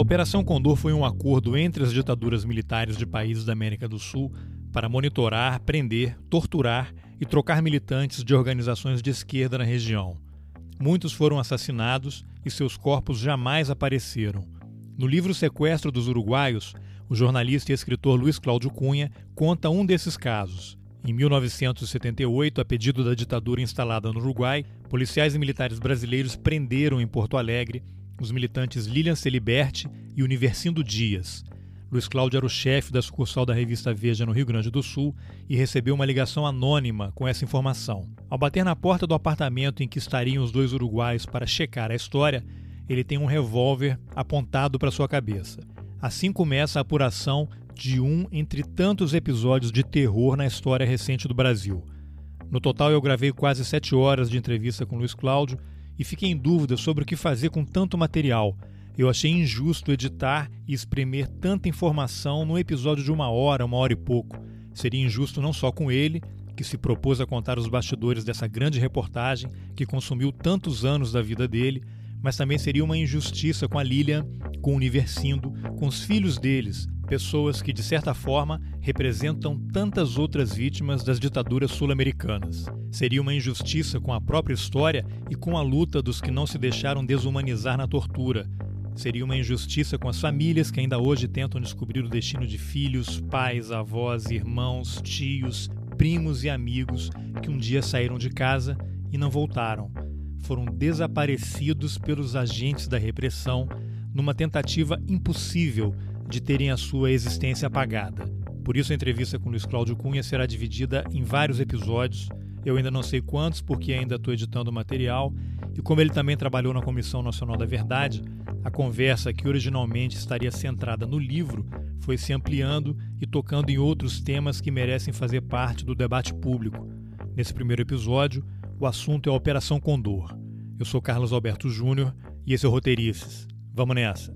Operação Condor foi um acordo entre as ditaduras militares de países da América do Sul para monitorar, prender, torturar e trocar militantes de organizações de esquerda na região. Muitos foram assassinados e seus corpos jamais apareceram. No livro Sequestro dos Uruguaios, o jornalista e escritor Luiz Cláudio Cunha conta um desses casos. Em 1978, a pedido da ditadura instalada no Uruguai, policiais e militares brasileiros prenderam em Porto Alegre os militantes Lilian Celiberti e Universindo Dias. Luiz Cláudio era o chefe da sucursal da revista Veja no Rio Grande do Sul e recebeu uma ligação anônima com essa informação. Ao bater na porta do apartamento em que estariam os dois uruguaios para checar a história, ele tem um revólver apontado para sua cabeça. Assim começa a apuração de um entre tantos episódios de terror na história recente do Brasil. No total, eu gravei quase sete horas de entrevista com Luiz Cláudio e fiquei em dúvida sobre o que fazer com tanto material. Eu achei injusto editar e espremer tanta informação num episódio de uma hora, uma hora e pouco. Seria injusto não só com ele, que se propôs a contar os bastidores dessa grande reportagem que consumiu tantos anos da vida dele, mas também seria uma injustiça com a Lilian, com o Universindo, com os filhos deles, pessoas que, de certa forma, representam tantas outras vítimas das ditaduras sul-americanas. Seria uma injustiça com a própria história e com a luta dos que não se deixaram desumanizar na tortura. Seria uma injustiça com as famílias que ainda hoje tentam descobrir o destino de filhos, pais, avós, irmãos, tios, primos e amigos que um dia saíram de casa e não voltaram foram desaparecidos pelos agentes da repressão numa tentativa impossível de terem a sua existência apagada. Por isso, a entrevista com Luiz Cláudio Cunha será dividida em vários episódios. Eu ainda não sei quantos, porque ainda estou editando o material. E como ele também trabalhou na Comissão Nacional da Verdade, a conversa que originalmente estaria centrada no livro foi se ampliando e tocando em outros temas que merecem fazer parte do debate público. Nesse primeiro episódio, o assunto é a Operação Condor. Eu sou Carlos Alberto Júnior e esse é o Roteirices. Vamos nessa.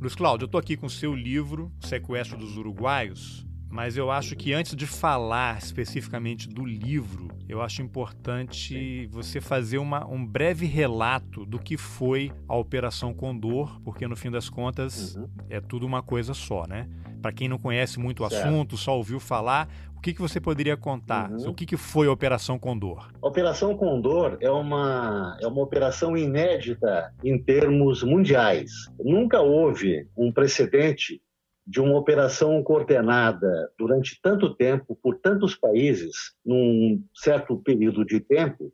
Luiz Cláudio, eu estou aqui com o seu livro, Sequestro dos Uruguaios, mas eu acho que antes de falar especificamente do livro, eu acho importante você fazer uma, um breve relato do que foi a Operação Condor, porque no fim das contas uhum. é tudo uma coisa só, né? Para quem não conhece muito o certo. assunto, só ouviu falar, o que, que você poderia contar? Uhum. O que, que foi a Operação Condor? A Operação Condor é uma, é uma operação inédita em termos mundiais. Nunca houve um precedente de uma operação coordenada durante tanto tempo, por tantos países, num certo período de tempo,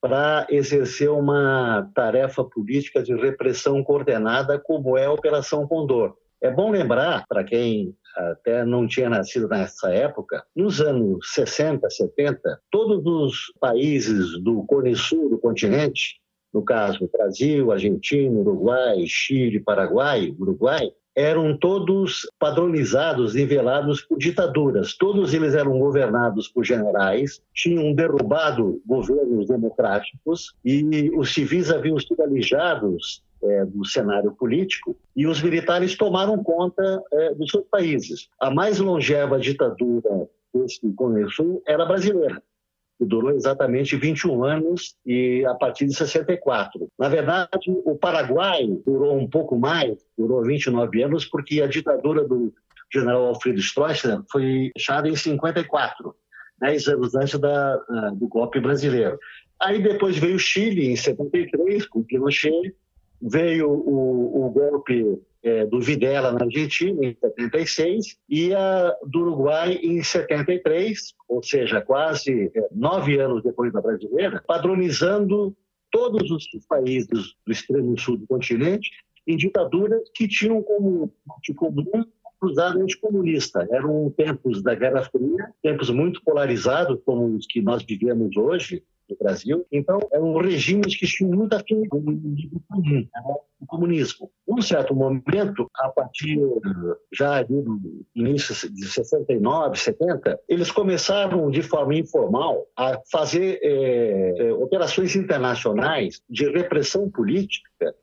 para exercer uma tarefa política de repressão coordenada, como é a Operação Condor. É bom lembrar, para quem até não tinha nascido nessa época, nos anos 60, 70, todos os países do Cone Sul do continente, no caso Brasil, Argentina, Uruguai, Chile, Paraguai, Uruguai, eram todos padronizados, nivelados por ditaduras. Todos eles eram governados por generais, tinham derrubado governos democráticos e os civis haviam sido alijados é, do cenário político e os militares tomaram conta é, dos seus países. A mais longeva ditadura desse Sul era brasileira, que durou exatamente 21 anos e a partir de 64. Na verdade, o Paraguai durou um pouco mais, durou 29 anos, porque a ditadura do general Alfredo Stroessner foi fechada em 54, 10 anos antes da, do golpe brasileiro. Aí depois veio o Chile, em 73, com Pinochet, veio o, o golpe é, do Videla na Argentina, em 76, e a do Uruguai em 73, ou seja, quase é, nove anos depois da brasileira, padronizando todos os países do extremo sul do continente em ditaduras que tinham como de comum cruzado anticomunista. Eram tempos da Guerra Fria, tempos muito polarizados, como os que nós vivemos hoje, no Brasil. Então, eram regimes que tinham muita afinidade com o comunismo. Num certo momento, a partir já do início de 69, 70, eles começaram de forma informal a fazer é, é, operações internacionais de repressão política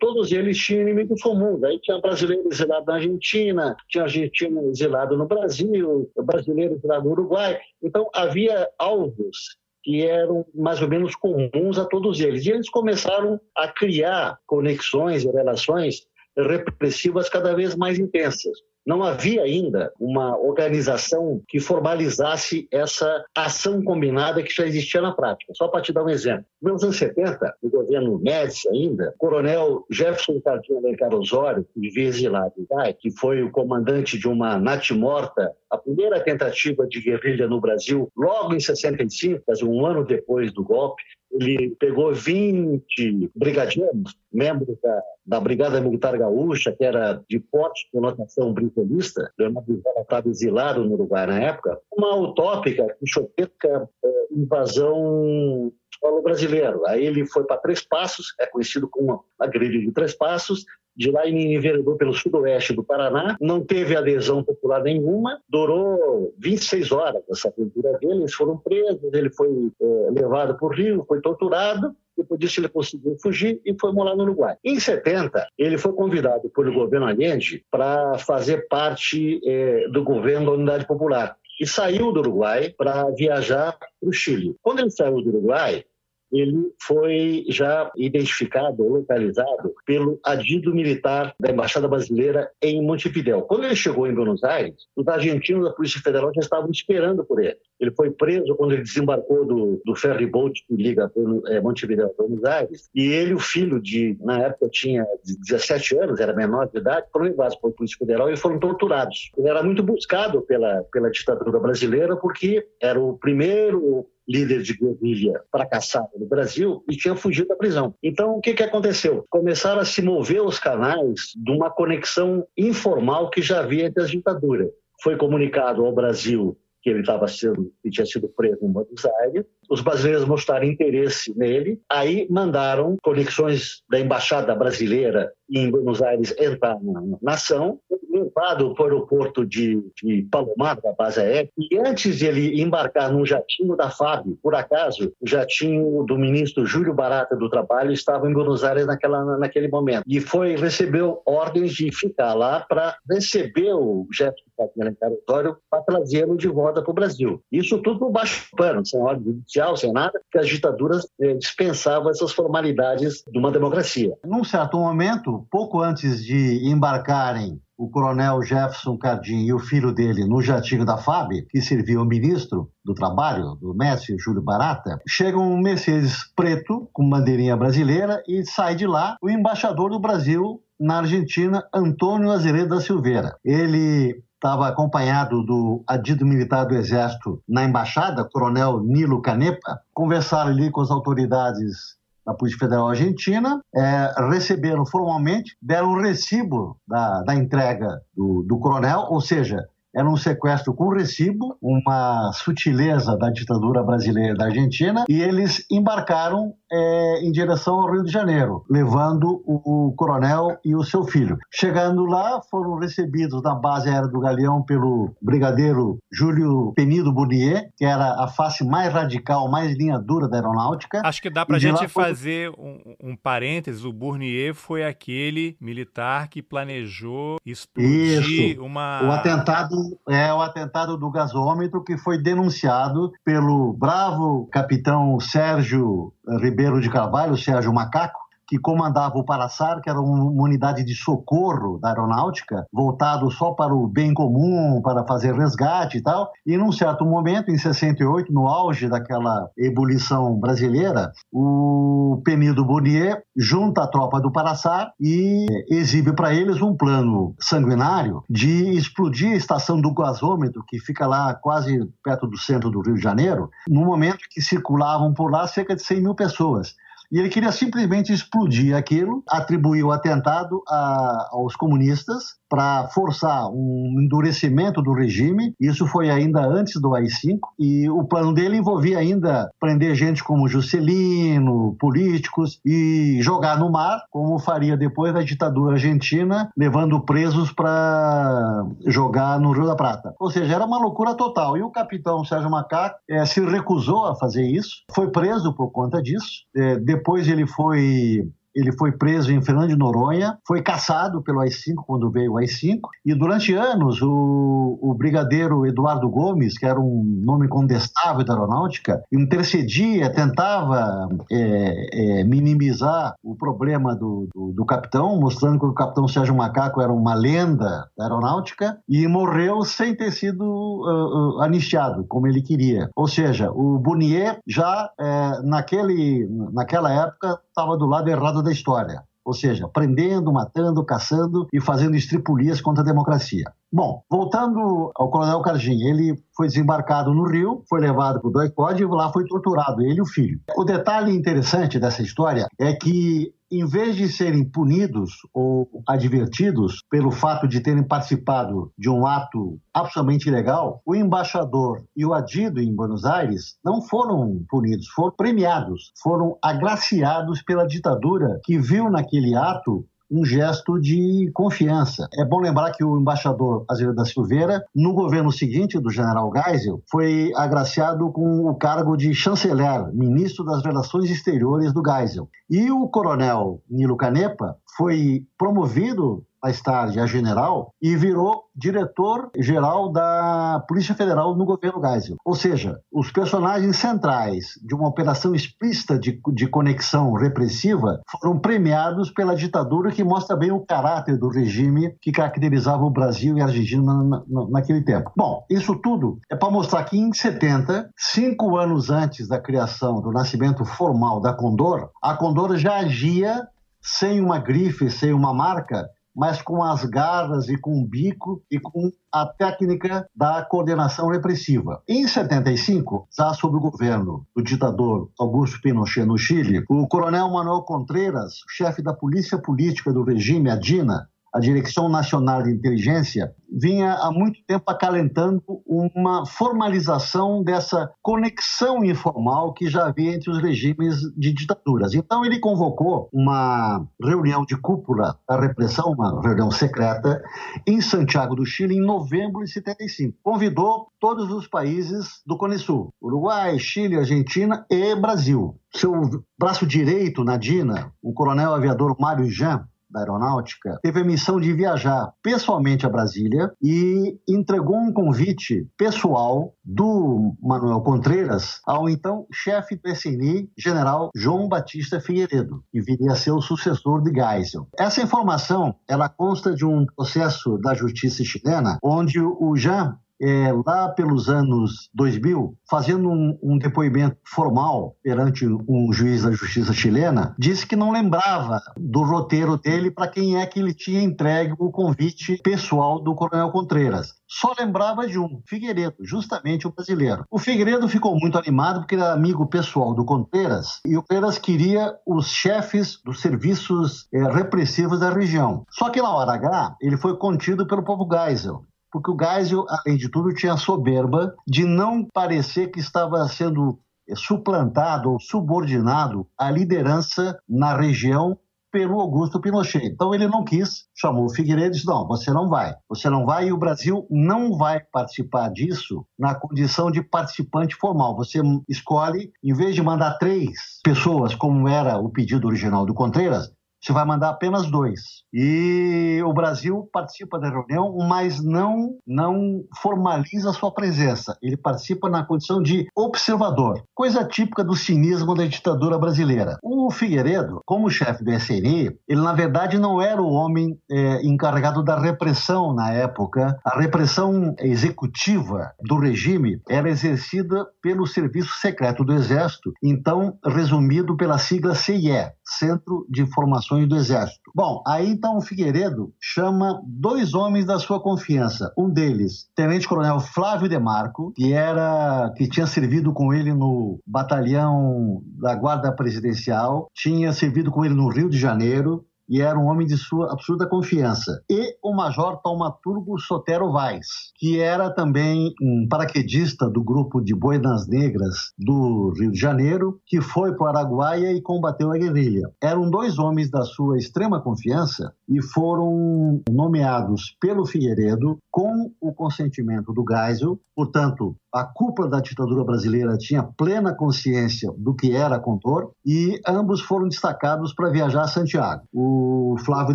todos eles tinham inimigos comuns. Aí tinha brasileiro exilado na Argentina, tinha argentino exilado no Brasil, brasileiro exilado no Uruguai. Então, havia alvos que eram mais ou menos comuns a todos eles. E eles começaram a criar conexões e relações repressivas cada vez mais intensas. Não havia ainda uma organização que formalizasse essa ação combinada que já existia na prática. Só para te dar um exemplo. Nos anos 70, no governo Médici ainda, o coronel Jefferson Cartinho Alencar Osório, que vivia exilado que foi o comandante de uma natimorta, a primeira tentativa de guerrilha no Brasil, logo em 65, quase um ano depois do golpe, ele pegou 20 brigadeiros, membros da, da Brigada Militar Gaúcha, que era de forte conotação britanista, Leonardo estava exilado no Uruguai na época, uma utópica, chotesca é, invasão solo brasileiro. Aí ele foi para Três Passos, é conhecido como a Grelha de Três Passos, de lá em enveredou pelo sudoeste do Paraná, não teve adesão popular nenhuma, durou 26 horas essa aventura dele, eles foram presos, ele foi é, levado para o Rio, foi torturado, depois disso ele conseguiu fugir e foi morar no Uruguai. Em 70, ele foi convidado pelo governo Allende para fazer parte é, do governo da Unidade Popular e saiu do Uruguai para viajar para o Chile. Quando ele saiu do Uruguai, ele foi já identificado, localizado pelo adido militar da Embaixada Brasileira em Montevideo. Quando ele chegou em Buenos Aires, os argentinos da Polícia Federal já estavam esperando por ele. Ele foi preso quando ele desembarcou do, do ferry boat que liga é, Montevideo a Buenos Aires. E ele, o filho de, na época tinha 17 anos, era menor de idade, foram levados para Polícia Federal e foram torturados. Ele era muito buscado pela, pela ditadura brasileira porque era o primeiro líder de guerrilha fracassado no Brasil e tinha fugido da prisão. Então, o que, que aconteceu? Começaram a se mover os canais de uma conexão informal que já havia entre as ditaduras. Foi comunicado ao Brasil que ele estava sendo, que tinha sido preso em Buenos Aires. Os brasileiros mostraram interesse nele, aí mandaram conexões da embaixada brasileira em Buenos Aires entrar na nação, levado para o aeroporto de, de Palomar, da base aérea, e antes de ele embarcar num jatinho da FAB, por acaso, o jatinho do ministro Júlio Barata do Trabalho estava em Buenos Aires naquela, naquele momento. E foi, recebeu ordens de ficar lá para receber o Jefferson Catarina Osório para trazê-lo de volta para o Brasil. Isso tudo por baixo pano, sem ordem judicial, sem nada, porque as ditaduras eh, dispensavam essas formalidades de uma democracia. Num certo momento, pouco antes de embarcarem o coronel Jefferson Cardim e o filho dele no jatinho da FAB, que servia o ministro do Trabalho, do Mestre Júlio Barata, chega um Mercedes preto com bandeirinha brasileira e sai de lá o embaixador do Brasil na Argentina, Antônio Azeredo da Silveira. Ele estava acompanhado do adido militar do Exército na embaixada, coronel Nilo Canepa, conversaram ali com as autoridades da Polícia Federal Argentina, é, receberam formalmente, deram o recibo da, da entrega do, do coronel, ou seja, era um sequestro com recibo, uma sutileza da ditadura brasileira da Argentina, e eles embarcaram é, em direção ao Rio de Janeiro, levando o, o, coronel e o seu filho. Chegando lá, foram recebidos na base aérea do Galeão pelo brigadeiro Júlio Penido Bournier, que era a face mais radical, mais linha dura da aeronáutica. Acho que dá para a gente fazer um, um parênteses. O Bournier foi aquele militar que planejou explodir Isso. uma... O atentado é o atentado do gasômetro que foi denunciado pelo bravo capitão Sérgio Ribeiro de Carvalho, Sérgio Macaco, que comandava o Paraçar, que era uma unidade de socorro da aeronáutica, voltado só para o bem comum, para fazer resgate e tal. E num certo momento, em 68, no auge daquela ebulição brasileira, o Penido Bournier junta a tropa do Paraçar e exibe para eles um plano sanguinário de explodir a estação do gasômetro, que fica lá quase perto do centro do Rio de Janeiro, no momento que circulavam por lá cerca de 100 mil pessoas. E ele queria simplesmente explodir aquilo, atribuir o atentado a, aos comunistas para forçar um endurecimento do regime. Isso foi ainda antes do AI-5 e o plano dele envolvia ainda prender gente como Juscelino, políticos e jogar no mar, como faria depois da ditadura argentina, levando presos para jogar no Rio da Prata. Ou seja, era uma loucura total. E o capitão Sérgio Macaco é, se recusou a fazer isso, foi preso por conta disso. É, depois ele foi ele foi preso em Fernando de Noronha, foi caçado pelo AI-5 quando veio o AI-5, e durante anos o, o brigadeiro Eduardo Gomes, que era um nome condestável da aeronáutica, intercedia, tentava é, é, minimizar o problema do, do, do, capitão, mostrando que o capitão Sérgio Macaco era uma lenda da aeronáutica, e morreu sem ter sido uh, uh, anistiado, como ele queria. Ou seja, o Bunier já é, naquele, naquela época estava do lado errado da história. Ou seja, prendendo, matando, caçando e fazendo estripulias contra a democracia. Bom, voltando ao Coronel Cargin, ele foi desembarcado no Rio, foi levado para o Doicode e lá foi torturado, ele e o filho. O detalhe interessante dessa história é que em vez de serem punidos ou advertidos pelo fato de terem participado de um ato absolutamente ilegal, o embaixador e o adido em Buenos Aires não foram punidos, foram premiados, foram agraciados pela ditadura que viu naquele ato um gesto de confiança. É bom lembrar que o embaixador Azevedo da Silveira, no governo seguinte do general Geisel, foi agraciado com o cargo de chanceler, ministro das Relações Exteriores do Geisel. E o coronel Nilo Canepa foi promovido mais tarde a general e virou diretor-geral da Polícia Federal no governo Geisel. Ou seja, os personagens centrais de uma operação explícita de, de conexão repressiva foram premiados pela ditadura que mostra bem o caráter do regime que caracterizava o Brasil e a Argentina na, na, naquele tempo. Bom, isso tudo é para mostrar que em 70, cinco anos antes da criação, do nascimento formal da Condor, a Condor já agia sem uma grife, sem uma marca, mas com as garras e com o bico e com a técnica da coordenação repressiva. Em 75, já sob o governo do ditador Augusto Pinochet no Chile, o coronel Manuel Contreras, chefe da polícia política do regime, a DINA, a Direção Nacional de Inteligência vinha há muito tempo acalentando uma formalização dessa conexão informal que já havia entre os regimes de ditaduras. Então ele convocou uma reunião de cúpula da repressão, uma reunião secreta, em Santiago do Chile em novembro de 75. Convidou todos os países do Cone Sul, Uruguai, Chile, Argentina e Brasil. Seu braço direito na DINA, o coronel aviador Mário Jean, da Aeronáutica, teve a missão de viajar pessoalmente a Brasília e entregou um convite pessoal do Manuel Contreiras ao então chefe do SNI, general João Batista Figueiredo, que viria a ser o sucessor de Geisel. Essa informação, ela consta de um processo da justiça chilena, onde o Jean é, lá pelos anos 2000, fazendo um, um, depoimento formal perante um juiz da justiça chilena, disse que não lembrava do roteiro dele para quem é que ele tinha entregue o convite pessoal do Coronel Contreiras. Só lembrava de um, Figueiredo, justamente o brasileiro. O Figueiredo ficou muito animado porque era amigo pessoal do Contreiras e o Contreiras queria os chefes dos serviços é, repressivos da região. Só que na hora H, ele foi contido pelo povo Geisel porque o Geisel, além de tudo, tinha a soberba de não parecer que estava sendo suplantado ou subordinado à liderança na região pelo Augusto Pinochet. Então ele não quis, chamou o Figueiredo e disse: não, você não vai. Você não vai e o Brasil não vai participar disso na condição de participante formal. Você escolhe, em vez de mandar três pessoas, como era o pedido original do Contreiras, você vai mandar apenas dois. E o Brasil participa da reunião, mas não, não formaliza sua presença. Ele participa na condição de observador, coisa típica do cinismo da ditadura brasileira. O Figueiredo, como chefe do SNI, ele na verdade não era o homem é, encarregado da repressão na época. A repressão executiva do regime era exercida pelo Serviço Secreto do Exército, então resumido pela sigla CIE, Centro de Informações do Exército. Bom, aí então o Figueiredo chama dois homens da sua confiança. Um deles, Tenente Coronel Flávio Demarco, que era que tinha servido com ele no batalhão da Guarda Presidencial, tinha servido com ele no Rio de Janeiro, e era um homem de sua absoluta confiança. E o major taumaturgo Sotero Vaz, que era também um paraquedista do grupo de Boinas Negras do Rio de Janeiro, que foi para o Araguaia e combateu a guerrilha. Eram dois homens da sua extrema confiança e foram nomeados pelo Figueiredo com o consentimento do Geisel, portanto, a cúpula da ditadura brasileira tinha plena consciência do que era Condor e ambos foram destacados para viajar a Santiago. O Flávio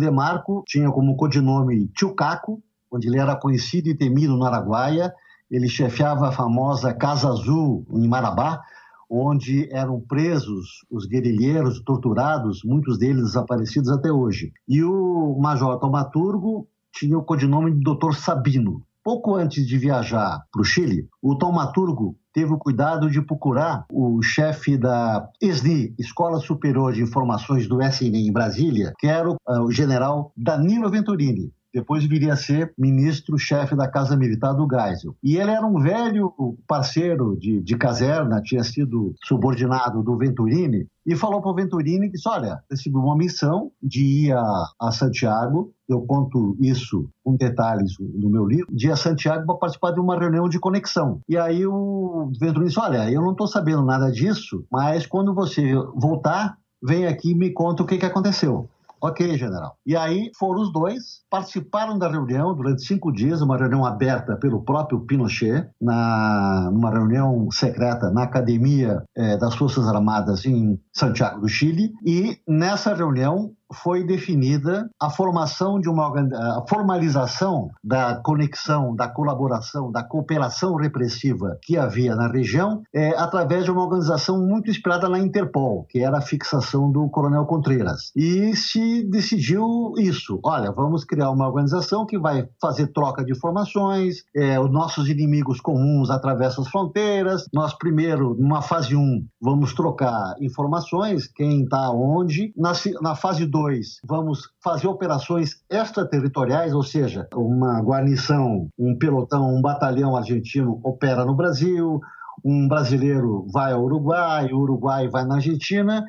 Demarco tinha como codinome Tio Caco, onde ele era conhecido e temido no Araguaia. Ele chefiava a famosa Casa Azul em Marabá, onde eram presos os guerrilheiros torturados, muitos deles desaparecidos até hoje. E o Major Tomaturgo tinha o codinome de Dr. Sabino. Pouco antes de viajar para o Chile, o taumaturgo teve o cuidado de procurar o chefe da ESNI, Escola Superior de Informações do SNI em Brasília, que era o, uh, o general Danilo Venturini. Depois viria a ser ministro-chefe da Casa Militar do Geisel. E ele era um velho parceiro de, de caserna, tinha sido subordinado do Venturini, e falou para o Venturini que olha, recebi uma missão de ir a, a Santiago, eu conto isso com detalhes no meu livro, de ir a Santiago para participar de uma reunião de conexão. E aí o Venturini disse, olha, eu não estou sabendo nada disso, mas quando você voltar, vem aqui e me conta o que, que aconteceu. Ok, general. E aí foram os dois, participaram da reunião durante cinco dias, uma reunião aberta pelo próprio Pinochet, na, numa reunião secreta na Academia eh, das Forças Armadas em Santiago do Chile. E nessa reunião foi definida a formação de uma a formalização da conexão, da colaboração, da cooperação repressiva que havia na região é, através de uma organização muito inspirada na Interpol, que era a fixação do Coronel Contreras. E se decidiu isso. Olha, vamos criar uma organização que vai fazer troca de informações, é, os nossos inimigos comuns atravessam as fronteiras. Nós primeiro, numa fase 1, vamos trocar informações, quem está onde. Na, na fase 2, 2, vamos fazer operações extraterritoriais, ou seja, uma guarnição, um pelotão, um batalhão argentino opera no Brasil, um brasileiro vai ao Uruguai, o Uruguai vai na Argentina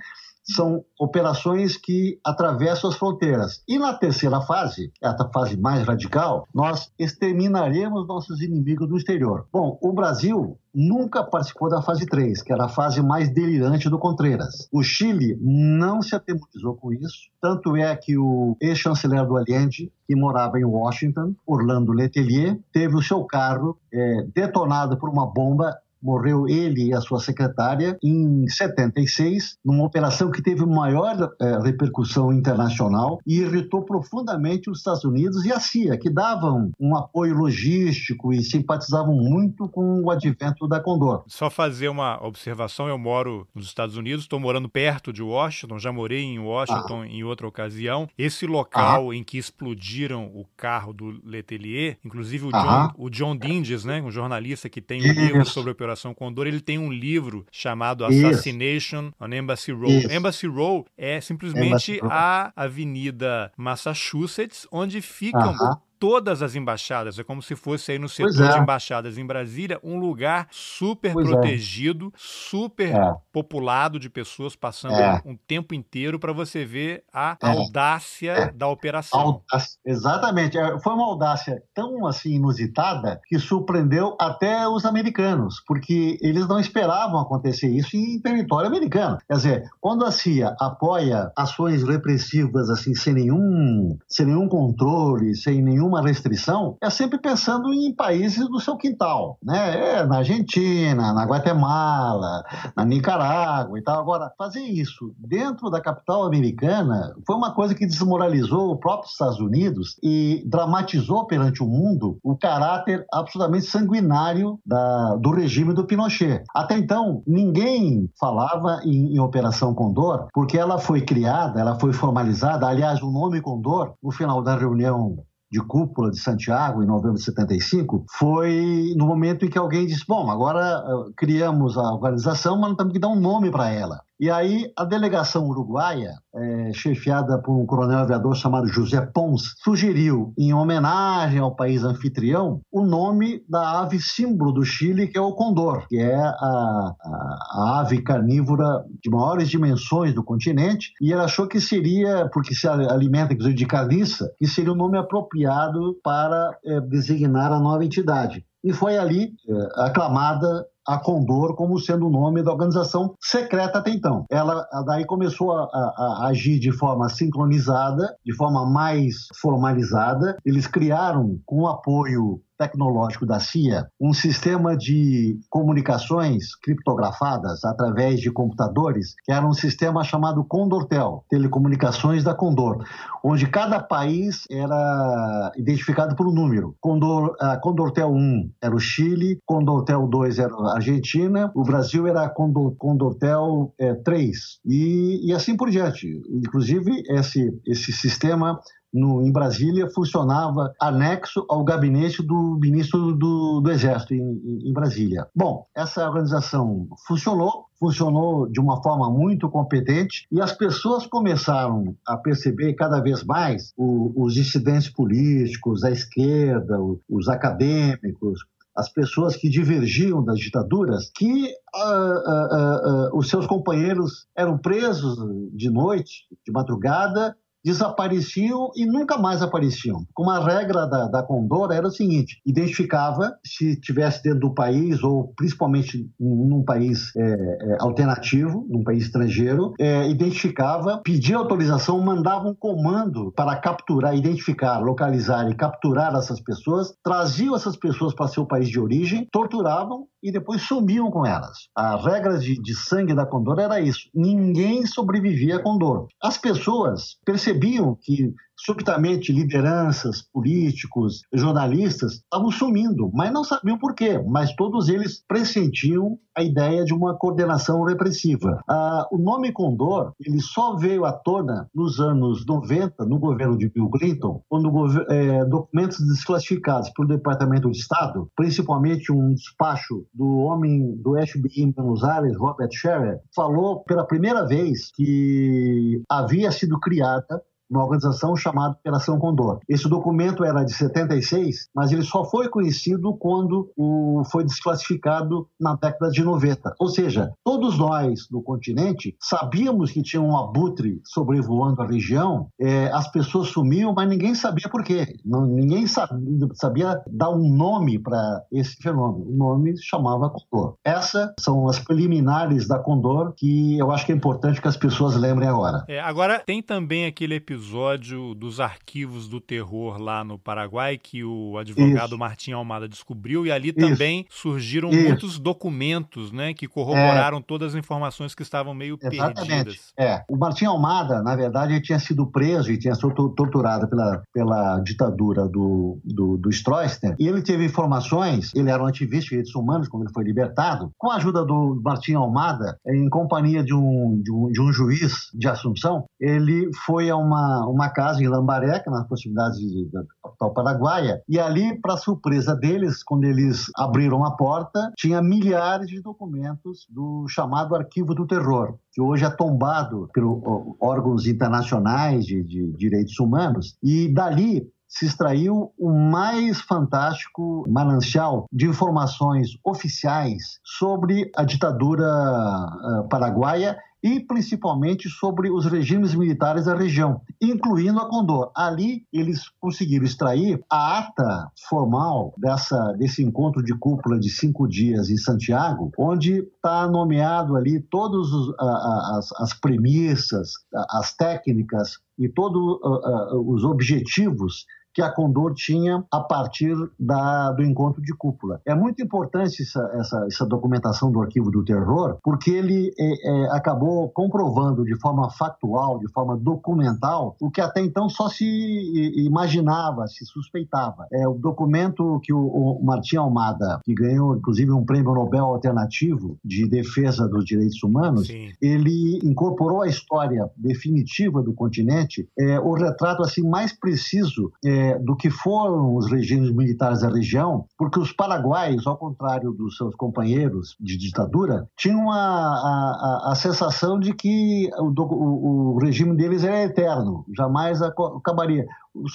são operações que atravessam as fronteiras. E na terceira fase, a fase mais radical, nós exterminaremos nossos inimigos no exterior. Bom, o Brasil nunca participou da fase 3, que era a fase mais delirante do Contreras. O Chile não se atemorizou com isso, tanto é que o ex-chanceler do Allende, que morava em Washington, Orlando Letelier, teve o seu carro é, detonado por uma bomba morreu ele e a sua secretária em 76, numa operação que teve maior é, repercussão internacional e irritou profundamente os Estados Unidos e a CIA, que davam um apoio logístico e simpatizavam muito com o advento da Condor. Só fazer uma observação, eu moro nos Estados Unidos, estou morando perto de Washington, já morei em Washington ah. em outra ocasião. Esse local ah. em que explodiram o carro do Letelier, inclusive o John, o John Dinges, né, um jornalista que tem um livro sobre a Operação Condor, ele tem um livro chamado Assassination on Embassy Row. Isso. Embassy Row é simplesmente a Avenida Massachusetts, onde ficam uh -huh todas as embaixadas. É como se fosse aí no setor é. de embaixadas em Brasília um lugar super pois é. protegido, é. super é. populado de pessoas passando é. um tempo inteiro para você ver a é. audácia da operação. Audácia. Exatamente. Foi uma audácia tão assim inusitada que surpreendeu até os americanos, porque eles não esperavam acontecer isso em território americano. Quer dizer, quando a CIA apoia ações repressivas assim sem nenhum, sem nenhum controle, sem nenhum nenhuma restrição, é sempre pensando em países do seu quintal, né? É, na Argentina, na Guatemala, na Nicarágua e tal. Agora, fazer isso dentro da capital americana foi uma coisa que desmoralizou o próprio Estados Unidos e dramatizou perante o mundo o caráter absolutamente sanguinário da, do regime do Pinochet. Até então, ninguém falava em, em Operação Condor, porque ela foi criada, ela foi formalizada. Aliás, o nome Condor, no final da reunião de cúpula de Santiago, em novembro de 75, foi no momento em que alguém disse: Bom, agora uh, criamos a organização, mas temos que dar um nome para ela. E aí a delegação uruguaia, é, chefiada por um coronel aviador chamado José Pons, sugeriu, em homenagem ao país anfitrião, o nome da ave símbolo do Chile, que é o condor, que é a, a, a ave carnívora de maiores dimensões do continente. E ele achou que seria, porque se alimenta inclusive de carniça, que seria o um nome apropriado para é, designar a nova entidade. E foi ali é, aclamada a Condor como sendo o nome da organização secreta até então. Ela daí começou a, a, a, agir de forma sincronizada, de forma mais formalizada. Eles criaram, com o apoio tecnológico da CIA, um sistema de comunicações criptografadas através de computadores, que era um sistema chamado Condortel, Telecomunicações da Condor, onde cada país era identificado por um número. Condor, a Condortel 1 era o Chile, Condortel 2 era a Argentina, o Brasil era a Condor, Condortel é, 3, e, e assim por diante. Inclusive, esse, esse sistema no, em Brasília funcionava anexo ao gabinete do ministro do, do Exército em, em, Brasília. Bom, essa organização funcionou, funcionou de uma forma muito competente e as pessoas começaram a perceber cada vez mais o, os dissidentes políticos, a esquerda, os, os acadêmicos, as pessoas que divergiam das ditaduras, que uh, uh, uh, os seus companheiros eram presos de noite, de madrugada, desapareciam e nunca mais apareciam. Como a regra da, da Condor era o seguinte: identificava se tivesse dentro do país ou principalmente num país é, é, alternativo, num país estrangeiro, é, identificava, pedia autorização, mandava um comando para capturar, identificar, localizar e capturar essas pessoas, traziam essas pessoas para seu país de origem, torturavam e depois sumiam com elas. A regra de, de sangue da Condor era isso: ninguém sobrevivia a Condor. As pessoas percebiam que subitamente lideranças, políticos, jornalistas estavam sumindo, mas não sabiam por quê. Mas todos eles pressentiam a ideia de uma coordenação repressiva. Ah, o nome Condor ele só veio à tona nos anos 90, no governo de Bill Clinton, quando é, documentos desclassificados pelo Departamento de Estado, principalmente um despacho do homem do FBI em Buenos Aires, Robert Scherer, falou pela primeira vez que havia sido criada uma organização chamada Operação Condor. Esse documento era de 76, mas ele só foi conhecido quando o, foi desclassificado na década de 90. Ou seja, todos nós do continente sabíamos que tinha um abutre sobrevoando a região, é, as pessoas sumiam, mas ninguém sabia por quê. Ninguém sabia, sabia dar um nome para esse fenômeno. O nome chamava Condor. Essas são as preliminares da Condor que eu acho que é importante que as pessoas lembrem agora. É, agora, tem também aquele episódio episódio dos arquivos do terror lá no Paraguai que o advogado Isso. Martim Almada descobriu e ali também Isso. surgiram Isso. muitos documentos, né, que corroboraram é. todas as informações que estavam meio Exatamente. perdidas. É, o Martim Almada, na verdade, ele tinha sido preso e tinha sido torturado pela, pela ditadura do, do, do Stroessner e ele teve informações, ele era um ativista de direitos humanos quando ele foi libertado, com a ajuda do Martim Almada, em companhia de um, de um, de um juiz de Assunção, ele foi a uma uma, casa em Lambaré, que é nas proximidades da capital paraguaia, e ali, para surpresa deles, quando eles abriram a porta, tinha milhares de documentos do chamado Arquivo do Terror, que hoje é tombado pelos órgãos internacionais de, de direitos humanos, e dali se extraiu o mais fantástico manancial de informações oficiais sobre a ditadura uh, paraguaia e principalmente sobre os regimes militares da região, incluindo a Condor. Ali eles conseguiram extrair a ata formal dessa, desse encontro de cúpula de cinco dias em Santiago, onde está nomeado ali todas as, as premissas, as técnicas e todos os objetivos que a Condor tinha a partir da, do encontro de cúpula. É muito importante essa, essa, essa documentação do arquivo do terror, porque ele é, é, acabou comprovando de forma factual, de forma documental, o que até então só se imaginava, se suspeitava. É o documento que o, o Martim Almada, que ganhou inclusive um prêmio Nobel alternativo de defesa dos direitos humanos, Sim. ele incorporou a história definitiva do continente, é, o retrato assim mais preciso é, do que foram os regimes militares da região, porque os paraguaios, ao contrário dos seus companheiros de ditadura, tinham a, a, a sensação de que o, o, o regime deles era eterno, jamais acabaria.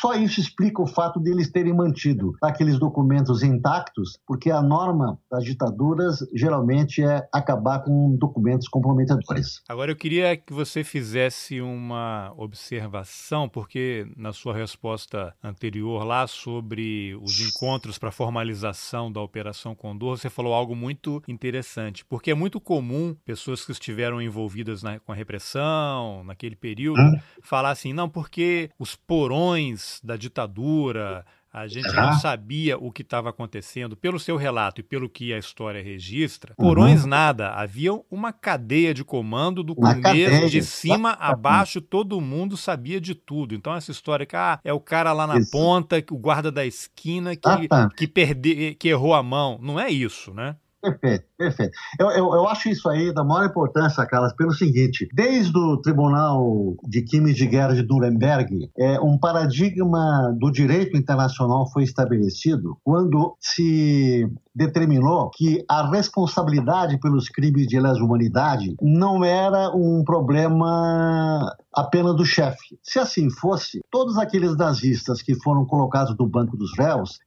Só isso explica o fato de eles terem mantido aqueles documentos intactos, porque a norma das ditaduras geralmente é acabar com documentos comprometedores. Agora eu queria que você fizesse uma observação, porque na sua resposta anterior lá sobre os encontros para formalização da Operação Condor, você falou algo muito interessante, porque é muito comum pessoas que estiveram envolvidas na, com a repressão naquele período hum? falar assim, não, porque os porões da ditadura a gente uhum. não sabia o que estava acontecendo. Pelo seu relato e pelo que a história registra, uhum. porões nada. Havia uma cadeia de comando do uma começo, cadeia. de cima a baixo, todo mundo sabia de tudo. Então, essa história que ah, é o cara lá na isso. ponta, o guarda da esquina que, que, perde, que errou a mão. Não é isso, né? Perfeito, perfeito. Eu, eu, eu, acho isso aí da maior importância, Carlos, pelo seguinte: desde o Tribunal de Crimes de Guerra de Nuremberg, é, um paradigma do direito internacional foi estabelecido quando se determinou que a responsabilidade pelos crimes de lesa humanidade não era um problema apenas do chefe. Se assim fosse, todos aqueles nazistas que foram colocados no banco dos réus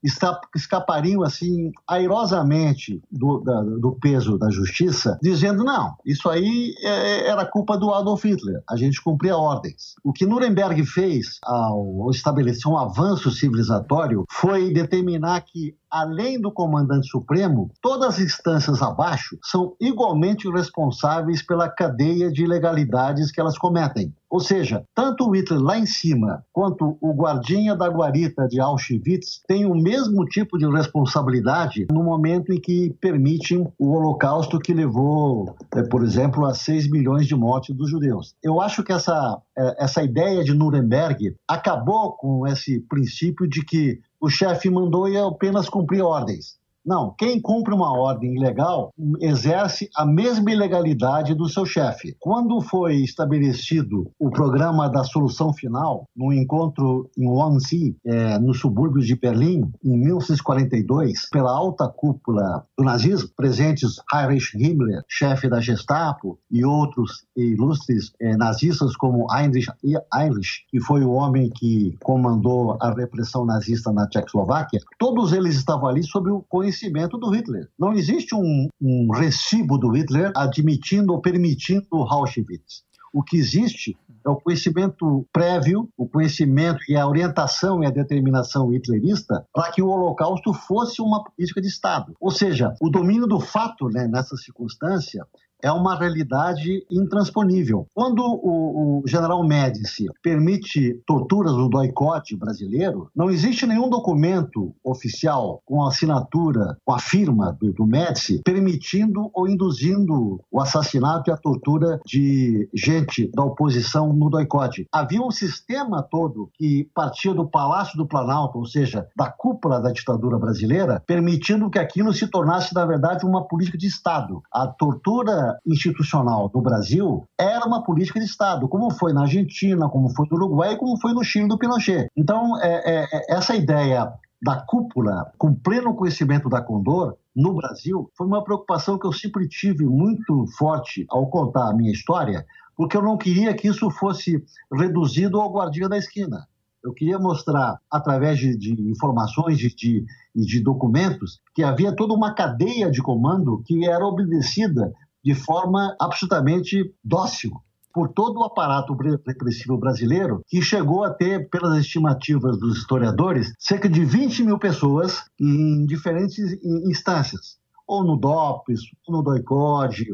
escapariam assim airosamente do, da, do peso da justiça, dizendo não, isso aí é, era culpa do Adolf Hitler. A gente cumpria ordens. O que Nuremberg fez ao estabelecer um avanço civilizatório foi determinar que além do comandante supremo, todas as instâncias abaixo são igualmente responsáveis pela cadeia de ilegalidades que elas cometem. Ou seja, tanto o Hitler lá em cima quanto o guardinha da guarita de Auschwitz têm o mesmo tipo de responsabilidade no momento em que permitem o holocausto que levou, eh, por exemplo, a 6 milhões de mortes dos judeus. Eu acho que essa, eh, essa ideia de Nuremberg acabou com esse princípio de que o chefe mandou e apenas cumprir ordens. Não, quem cumpre uma ordem ilegal exerce a mesma ilegalidade do seu chefe. Quando foi estabelecido o programa da solução final, no encontro em Wannsee, é, nos subúrbios de Berlim, em 1942, pela alta cúpula do nazismo, presentes Heinrich Himmler, chefe da Gestapo, e outros ilustres é, nazistas como Heinrich Heinrich, que foi o homem que comandou a repressão nazista na Tchecoslováquia, todos eles estavam ali sob o conhecimento conhecimento do Hitler. Não existe um, um recibo do Hitler admitindo ou permitindo Auschwitz. O que existe é o conhecimento prévio, o conhecimento e a orientação e a determinação hitlerista para que o Holocausto fosse uma política de Estado. Ou seja, o domínio do fato né, nessa circunstância é uma realidade intransponível. Quando o, o general Médici permite torturas no doicote brasileiro, não existe nenhum documento oficial com a assinatura, com a firma do, do Médici, permitindo ou induzindo o assassinato e a tortura de gente da oposição no doicote. Havia um sistema todo que partia do Palácio do Planalto, ou seja, da cúpula da ditadura brasileira, permitindo que aquilo se tornasse, na verdade, uma política de Estado. A tortura institucional do Brasil era uma política de Estado, como foi na Argentina, como foi no Uruguai como foi no Chile do Pinochet. Então, é, é, é, essa ideia da cúpula, com pleno conhecimento da Condor, no Brasil, foi uma preocupação que eu sempre tive muito forte ao contar a minha história, porque eu não queria que isso fosse reduzido ao guardinha da esquina. Eu queria mostrar, através de, de informações e de, de, de documentos, que havia toda uma cadeia de comando que era obedecida de forma absolutamente dócil por todo o aparato repressivo brasileiro, que chegou a ter, pelas estimativas dos historiadores, cerca de 20 mil pessoas em diferentes instâncias, ou no DOPS, ou no DOICOD,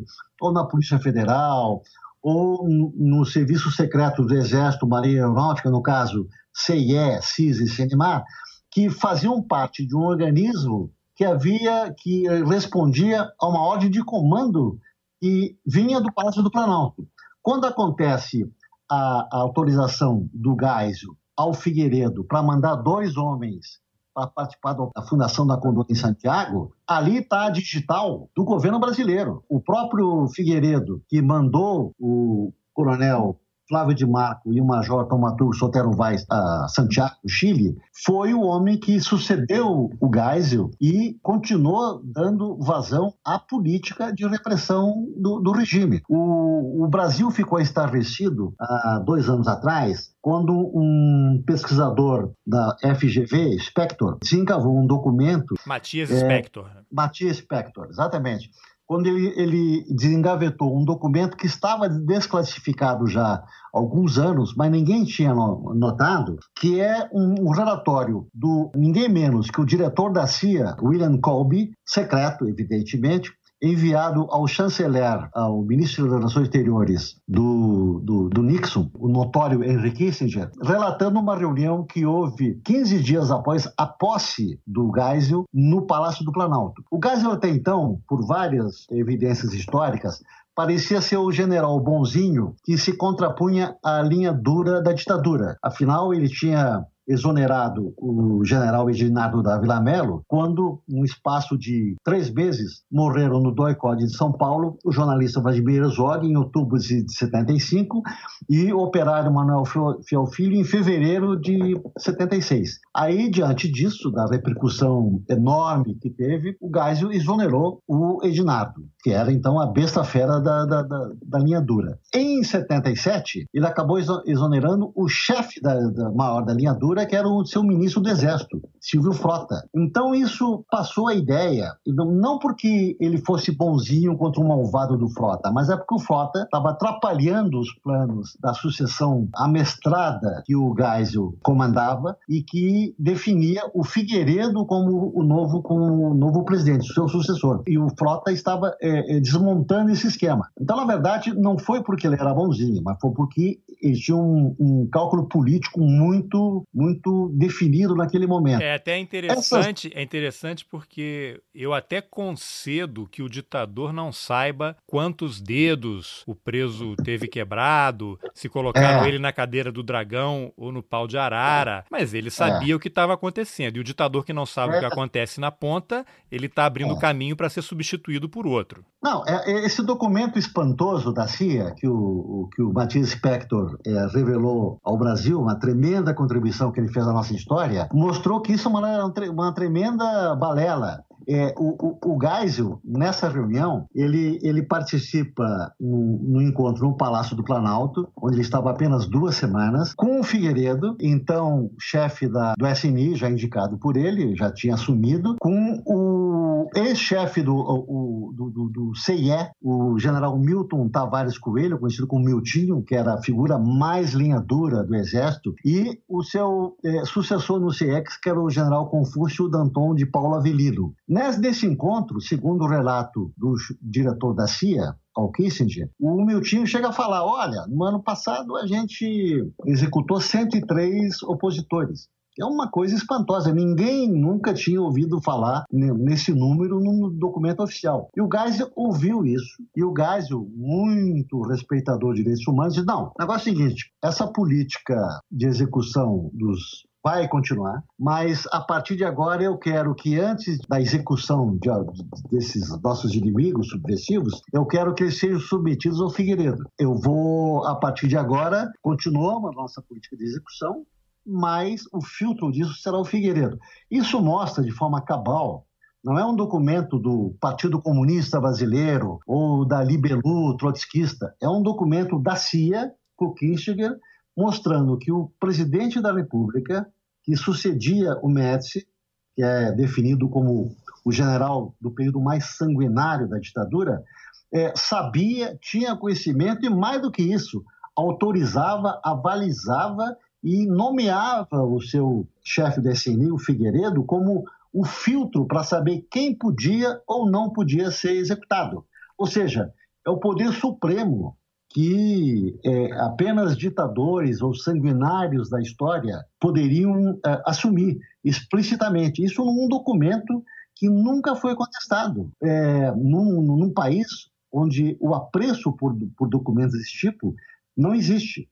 ou na Polícia Federal, ou no Serviço Secreto do Exército, Marinha Aeronáutica, no caso CIE, CIS e CNMAR, que faziam parte de um organismo que havia, que respondia a uma ordem de comando e vinha do Palácio do Planalto. Quando acontece a, a autorização do Geisel ao Figueiredo para mandar dois homens para participar da fundação da Condor em Santiago, ali está a digital do governo brasileiro. O próprio Figueiredo, que mandou o coronel Flávio de Marco e o Major Tomatur Sotero Vaz a Santiago, Chile, foi o homem que sucedeu o Geisel e continuou dando vazão à política de repressão do, do regime. O, o Brasil ficou estarrecido há dois anos atrás quando um pesquisador da FGV, Spector, se encavou um documento. Matias é, Spector. Matias Spector, exatamente quando ele, ele desengavetou um documento que estava desclassificado já há alguns anos, mas ninguém tinha notado, que é um, um relatório do ninguém menos que o diretor da CIA, William Colby, secreto, evidentemente, enviado ao chanceler, ao ministro das Relações Exteriores do, do, do, Nixon, o notório Henry Kissinger, relatando uma reunião que houve 15 dias após a posse do Geisel no Palácio do Planalto. O Geisel até então, por várias evidências históricas, parecia ser o general bonzinho que se contrapunha à linha dura da ditadura. Afinal, ele tinha exonerado o general Edinardo da Vila Melo, quando, num espaço de três meses, morreram no doicode de São Paulo o jornalista Vladimir Herzog, em outubro de 75, e o operário Manuel Fiel Filho, em fevereiro de 76. Aí, diante disso, da repercussão enorme que teve, o Geisel exonerou o Edinardo, que era então a besta fera da, da, da, da linha dura. Em 77, ele acabou exonerando o chefe da, da maior da linha dura, que era o seu ministro do Exército, Silvio Frota. Então isso passou a ideia, não porque ele fosse bonzinho contra o malvado do Frota, mas é porque o Frota estava atrapalhando os planos da sucessão amestrada que o Geisel comandava e que definia o Figueiredo como o novo, como o novo presidente, o seu sucessor. E o Frota estava é, desmontando esse esquema. Então, na verdade, não foi porque ele era bonzinho, mas foi porque ele tinha um, um cálculo político muito, muito definido naquele momento. É até interessante, Essas... é interessante porque eu até concedo que o ditador não saiba quantos dedos o preso teve quebrado, se colocaram é. ele na cadeira do dragão ou no pau de arara, mas ele sabia é. o que estava acontecendo. E o ditador que não sabe é. o que é. acontece na ponta, ele está abrindo é. caminho para ser substituído por outro. Não, é, é, esse documento espantoso da CIA que o, o que o Matias Spector revelou ao Brasil, uma tremenda contribuição que ele fez à nossa história, mostrou que isso é uma, uma tremenda balela. É, o, o, o Geisel, nessa reunião, ele, ele participa no, no, encontro no Palácio do Planalto, onde ele estava apenas duas semanas, com o Figueiredo, então chefe da, do SNI, já indicado por ele, já tinha assumido, com o ex-chefe do, o, do, do, do CIE, o general Milton Tavares Coelho, conhecido como Miltinho, que era a figura mais linha dura do Exército, e o seu é, sucessor no CIEX, que era o general Confúcio Danton de Paulo Avelino. Nesse encontro, segundo o relato do diretor da CIA, ao Kissinger, o Miltinho chega a falar: olha, no ano passado a gente executou 103 opositores. É uma coisa espantosa. Ninguém nunca tinha ouvido falar nesse número num documento oficial. E o Geisel ouviu isso. E o Geisel, muito respeitador de direitos humanos, disse: não, o negócio é o seguinte: essa política de execução dos vai continuar, mas a partir de agora eu quero que antes da execução de, desses nossos inimigos subversivos, eu quero que eles sejam submetidos ao Figueiredo. Eu vou, a partir de agora, continuar a nossa política de execução, mas o filtro disso será o Figueiredo. Isso mostra de forma cabal não é um documento do Partido Comunista Brasileiro ou da Libelu trotskista. É um documento da CIA, com Kissinger, mostrando que o presidente da República, que sucedia o Médici, que é definido como o general do período mais sanguinário da ditadura, é, sabia, tinha conhecimento e, mais do que isso, autorizava, avalizava e nomeava o seu chefe do SNI, o Figueiredo, como o filtro para saber quem podia ou não podia ser executado. Ou seja, é o poder supremo que é, apenas ditadores ou sanguinários da história poderiam é, assumir explicitamente. Isso num documento que nunca foi contestado. É, num, num país onde o apreço por, por documentos desse tipo não existe.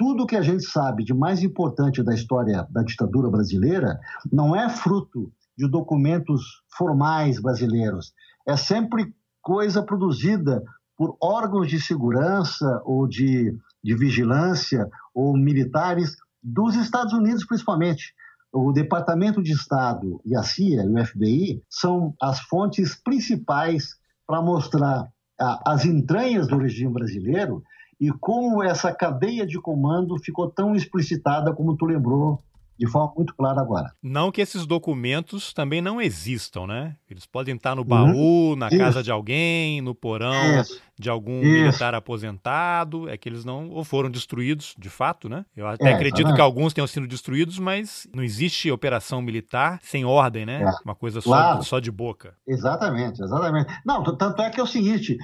Tudo que a gente sabe de mais importante da história da ditadura brasileira não é fruto de documentos formais brasileiros. É sempre coisa produzida por órgãos de segurança ou de, de vigilância ou militares dos Estados Unidos, principalmente. O Departamento de Estado e a CIA, o FBI, são as fontes principais para mostrar as entranhas do regime brasileiro e como essa cadeia de comando ficou tão explicitada como tu lembrou de forma muito clara agora. Não que esses documentos também não existam, né? Eles podem estar no baú, uhum. na Isso. casa de alguém, no porão Isso. De algum Isso. militar aposentado. É que eles não ou foram destruídos, de fato, né? Eu até é, acredito que alguns tenham sido destruídos, mas não existe operação militar sem ordem, né? É. Uma coisa claro. só, só de boca. Exatamente, exatamente. Não, tanto é que é o seguinte,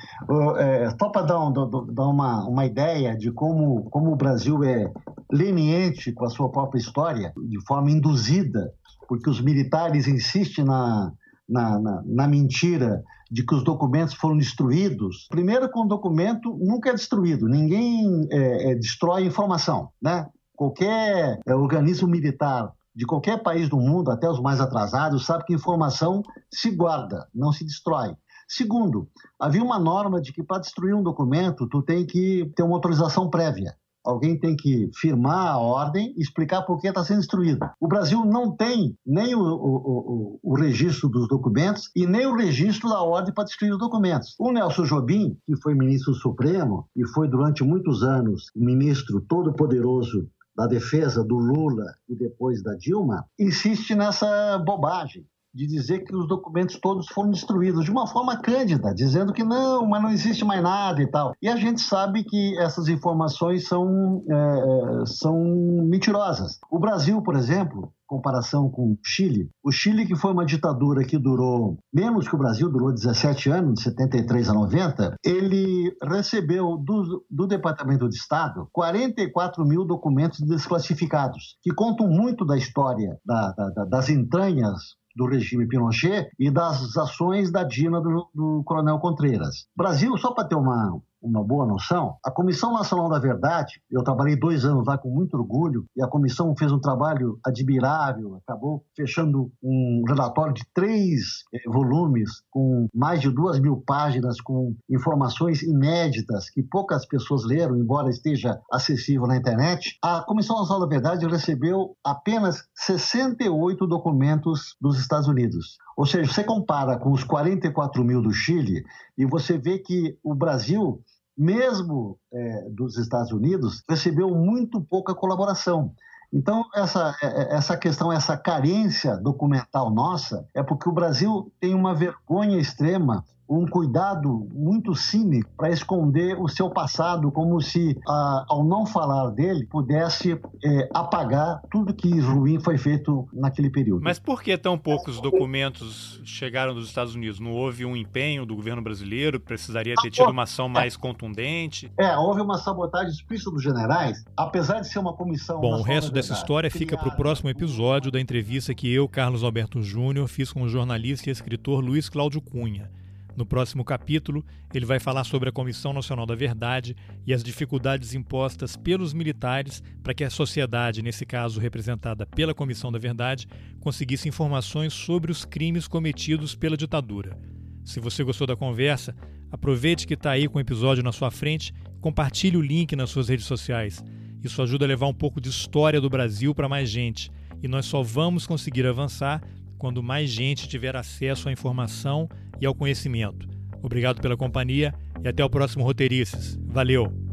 é, só para dar, um, dar uma, uma ideia de como, como o Brasil é leniente com a sua própria história, de forma induzida, porque os militares insistem na, na, na, na, mentira de que os documentos foram destruídos. Primeiro, que um documento nunca é destruído, ninguém é, é, destrói informação. Né? Qualquer é, organismo militar de qualquer país do mundo, até os mais atrasados, sabe que informação se guarda, não se destrói. Segundo, havia uma norma de que para destruir um documento, tu tem que ter uma autorização prévia alguém tem que firmar a ordem e explicar por que está sendo instruído. O Brasil não tem nem o, o, o, o, registro dos documentos e nem o registro da ordem para destruir os documentos. O Nelson Jobim, que foi ministro supremo e foi durante muitos anos ministro todo-poderoso da defesa do Lula e depois da Dilma, insiste nessa bobagem de dizer que os documentos todos foram destruídos de uma forma cândida, dizendo que não, mas não existe mais nada e tal. E a gente sabe que essas informações são, é, são mentirosas. O Brasil, por exemplo, comparação com o Chile. O Chile, que foi uma ditadura que durou menos que o Brasil, durou 17 anos, de 73 a 90, ele recebeu do, do Departamento de Estado 44 mil documentos desclassificados, que contam muito da história da, da, das entranhas do regime Pinochet e das ações da Dina do, do Coronel Contreiras. Brasil, só para ter uma, uma boa noção, a Comissão Nacional da Verdade, eu trabalhei dois anos lá com muito orgulho, e a comissão fez um trabalho admirável, acabou fechando um relatório de três eh, volumes, com mais de duas mil páginas, com informações inéditas que poucas pessoas leram, embora esteja acessível na internet. A Comissão Nacional da Verdade recebeu apenas 68 documentos dos Estados Unidos. Ou seja, você compara com os 44 mil do Chile e você vê que o Brasil mesmo é, dos Estados Unidos, recebeu muito pouca colaboração. Então, essa, é, é, essa questão, essa carência documental nossa, é porque o Brasil tem uma vergonha extrema um cuidado muito cínico para esconder o seu passado, como se, ah, ao não falar dele, pudesse é, apagar tudo que ruim foi feito naquele período. Mas por que tão poucos documentos chegaram dos Estados Unidos? Não houve um empenho do governo brasileiro? Precisaria ter tido uma ação mais contundente? É, houve uma sabotagem explícita dos generais, apesar de ser uma comissão. Bom, o resto dessa história fica para o próximo episódio da entrevista que eu, Carlos Alberto Júnior, fiz com o jornalista e escritor Luiz Cláudio Cunha. No próximo capítulo, ele vai falar sobre a Comissão Nacional da Verdade e as dificuldades impostas pelos militares para que a sociedade, nesse caso representada pela Comissão da Verdade, conseguisse informações sobre os crimes cometidos pela ditadura. Se você gostou da conversa, aproveite que está aí com o episódio na sua frente, compartilhe o link nas suas redes sociais. Isso ajuda a levar um pouco de história do Brasil para mais gente. E nós só vamos conseguir avançar quando mais gente tiver acesso à informação e ao conhecimento. Obrigado pela companhia e até o próximo Roteirices. Valeu!